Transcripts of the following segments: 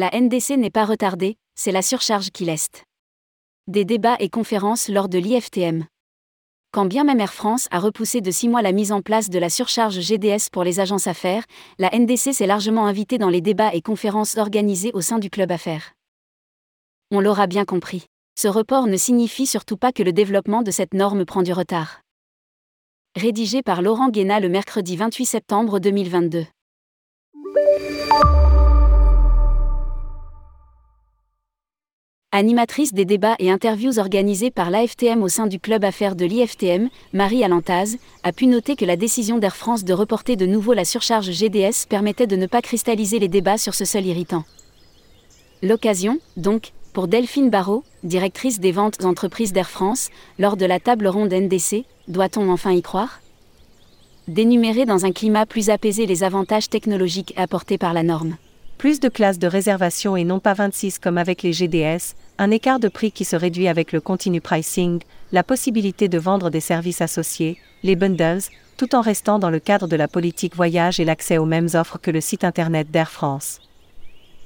La NDC n'est pas retardée, c'est la surcharge qui l'est. Des débats et conférences lors de l'IFTM. Quand bien même Air France a repoussé de six mois la mise en place de la surcharge GDS pour les agences affaires, la NDC s'est largement invitée dans les débats et conférences organisés au sein du club affaires. On l'aura bien compris. Ce report ne signifie surtout pas que le développement de cette norme prend du retard. Rédigé par Laurent Guéna le mercredi 28 septembre 2022. Animatrice des débats et interviews organisés par l'AFTM au sein du club affaires de l'IFTM, Marie Alantaz, a pu noter que la décision d'Air France de reporter de nouveau la surcharge GDS permettait de ne pas cristalliser les débats sur ce seul irritant. L'occasion, donc, pour Delphine Barrault, directrice des ventes d'entreprise d'Air France, lors de la table ronde NDC, doit-on enfin y croire? D'énumérer dans un climat plus apaisé les avantages technologiques apportés par la norme plus de classes de réservation et non pas 26 comme avec les GDS, un écart de prix qui se réduit avec le continue pricing, la possibilité de vendre des services associés, les bundles, tout en restant dans le cadre de la politique voyage et l'accès aux mêmes offres que le site internet d'Air France.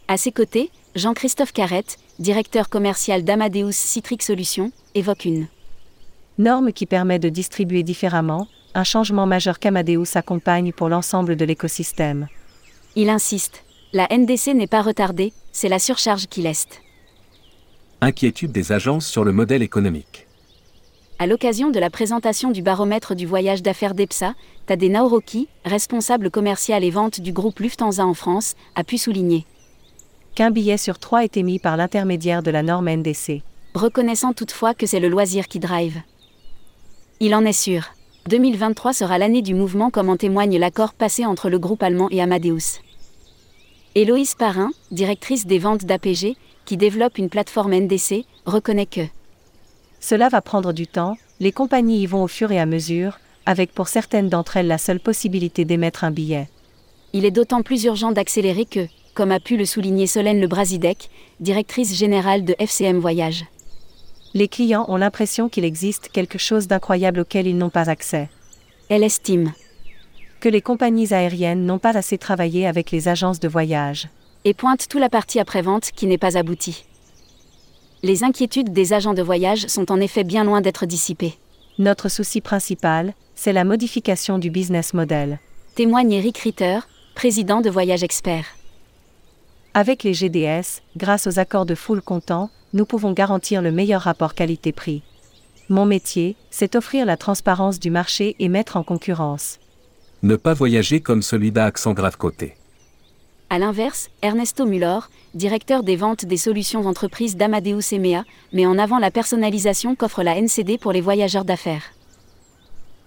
À ses côtés, Jean-Christophe Carrette, directeur commercial d'Amadeus Citrix Solutions, évoque une norme qui permet de distribuer différemment, un changement majeur qu'Amadeus accompagne pour l'ensemble de l'écosystème. Il insiste, la NDC n'est pas retardée, c'est la surcharge qui l'est. Inquiétude des agences sur le modèle économique. À l'occasion de la présentation du baromètre du voyage d'affaires d'EPSA, Tade Naoroki, responsable commercial et vente du groupe Lufthansa en France, a pu souligner qu'un billet sur trois est émis par l'intermédiaire de la norme NDC. Reconnaissant toutefois que c'est le loisir qui drive. Il en est sûr. 2023 sera l'année du mouvement comme en témoigne l'accord passé entre le groupe allemand et Amadeus. Héloïse Parrain, directrice des ventes d'APG, qui développe une plateforme NDC, reconnaît que Cela va prendre du temps, les compagnies y vont au fur et à mesure, avec pour certaines d'entre elles la seule possibilité d'émettre un billet. Il est d'autant plus urgent d'accélérer que, comme a pu le souligner Solène Le Brasidec, directrice générale de FCM Voyage. Les clients ont l'impression qu'il existe quelque chose d'incroyable auquel ils n'ont pas accès. Elle estime que les compagnies aériennes n'ont pas assez travaillé avec les agences de voyage. Et pointe tout la partie après-vente qui n'est pas aboutie. Les inquiétudes des agents de voyage sont en effet bien loin d'être dissipées. Notre souci principal, c'est la modification du business model. Témoigne Eric Ritter, président de Voyage Expert. Avec les GDS, grâce aux accords de full comptant, nous pouvons garantir le meilleur rapport qualité-prix. Mon métier, c'est offrir la transparence du marché et mettre en concurrence ne pas voyager comme celui d'Accent Grave Côté. A l'inverse, Ernesto Muller, directeur des ventes des solutions d'entreprise d'Amadeus EMEA, met en avant la personnalisation qu'offre la NCD pour les voyageurs d'affaires.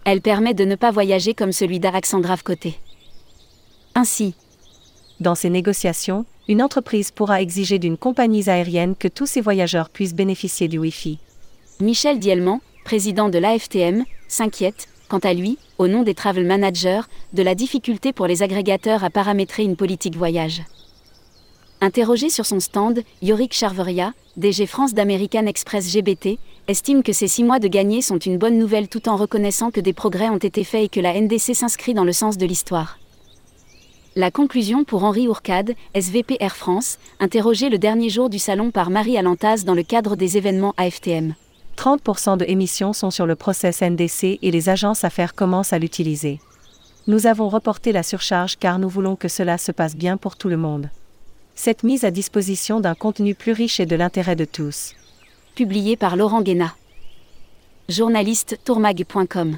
Elle permet de ne pas voyager comme celui d'Accent Grave Côté. Ainsi, dans ces négociations, une entreprise pourra exiger d'une compagnie aérienne que tous ses voyageurs puissent bénéficier du Wi-Fi. Michel Dielman, président de l'AFTM, s'inquiète, quant à lui, au nom des travel managers, de la difficulté pour les agrégateurs à paramétrer une politique voyage. Interrogé sur son stand, Yorick Charveria, DG France d'American Express GBT, estime que ces six mois de gagnés sont une bonne nouvelle tout en reconnaissant que des progrès ont été faits et que la NDC s'inscrit dans le sens de l'histoire. La conclusion pour Henri Ourcade, SVP Air France, interrogé le dernier jour du salon par Marie Alantaz dans le cadre des événements AFTM. 30% de émissions sont sur le process NDC et les agences affaires commencent à l'utiliser. Nous avons reporté la surcharge car nous voulons que cela se passe bien pour tout le monde. Cette mise à disposition d'un contenu plus riche est de l'intérêt de tous. Publié par Laurent Guéna. Journaliste tourmag.com